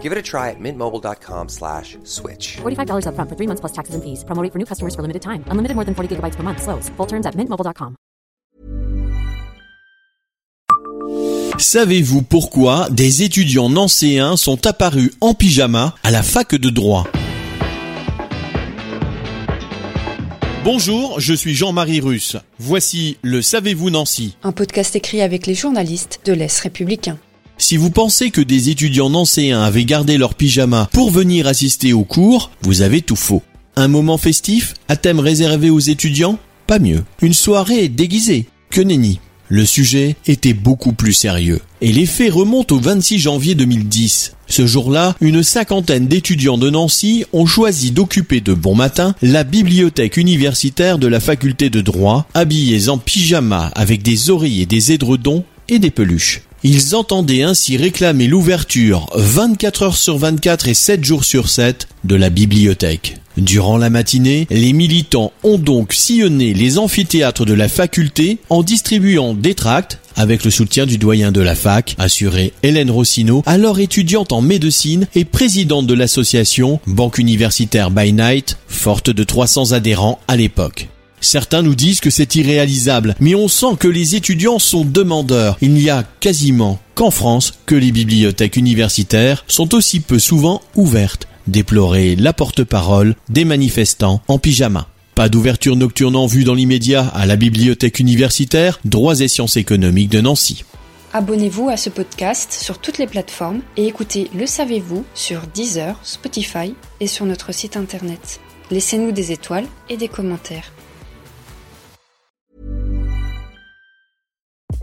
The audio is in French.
Give it a try at mintmobile.com slash switch. $45 upfront for three months plus taxes and fees. Promo rate for new customers for limited time. Unlimited more than 40 gigabytes per month. Slows. Full terms at mintmobile.com. Savez-vous pourquoi des étudiants nancéens sont apparus en pyjama à la fac de droit? Bonjour, je suis Jean-Marie Russe. Voici le Savez-vous Nancy Un podcast écrit avec les journalistes de l'Est républicain. Si vous pensez que des étudiants nancéens avaient gardé leur pyjama pour venir assister aux cours, vous avez tout faux. Un moment festif, à thème réservé aux étudiants Pas mieux. Une soirée déguisée Que nenni. Le sujet était beaucoup plus sérieux. Et les faits remontent au 26 janvier 2010. Ce jour-là, une cinquantaine d'étudiants de Nancy ont choisi d'occuper de bon matin la bibliothèque universitaire de la faculté de droit, habillés en pyjama avec des oreillers, des édredons et des peluches. Ils entendaient ainsi réclamer l'ouverture 24 heures sur 24 et 7 jours sur 7 de la bibliothèque. Durant la matinée, les militants ont donc sillonné les amphithéâtres de la faculté en distribuant des tracts avec le soutien du doyen de la fac, assuré Hélène Rossino, alors étudiante en médecine et présidente de l'association Banque Universitaire by Night, forte de 300 adhérents à l'époque. Certains nous disent que c'est irréalisable, mais on sent que les étudiants sont demandeurs. Il n'y a quasiment qu'en France que les bibliothèques universitaires sont aussi peu souvent ouvertes déplorer la porte-parole des manifestants en pyjama. Pas d'ouverture nocturne en vue dans l'immédiat à la bibliothèque universitaire Droits et sciences économiques de Nancy. Abonnez-vous à ce podcast sur toutes les plateformes et écoutez Le Savez-vous sur Deezer, Spotify et sur notre site internet. Laissez-nous des étoiles et des commentaires.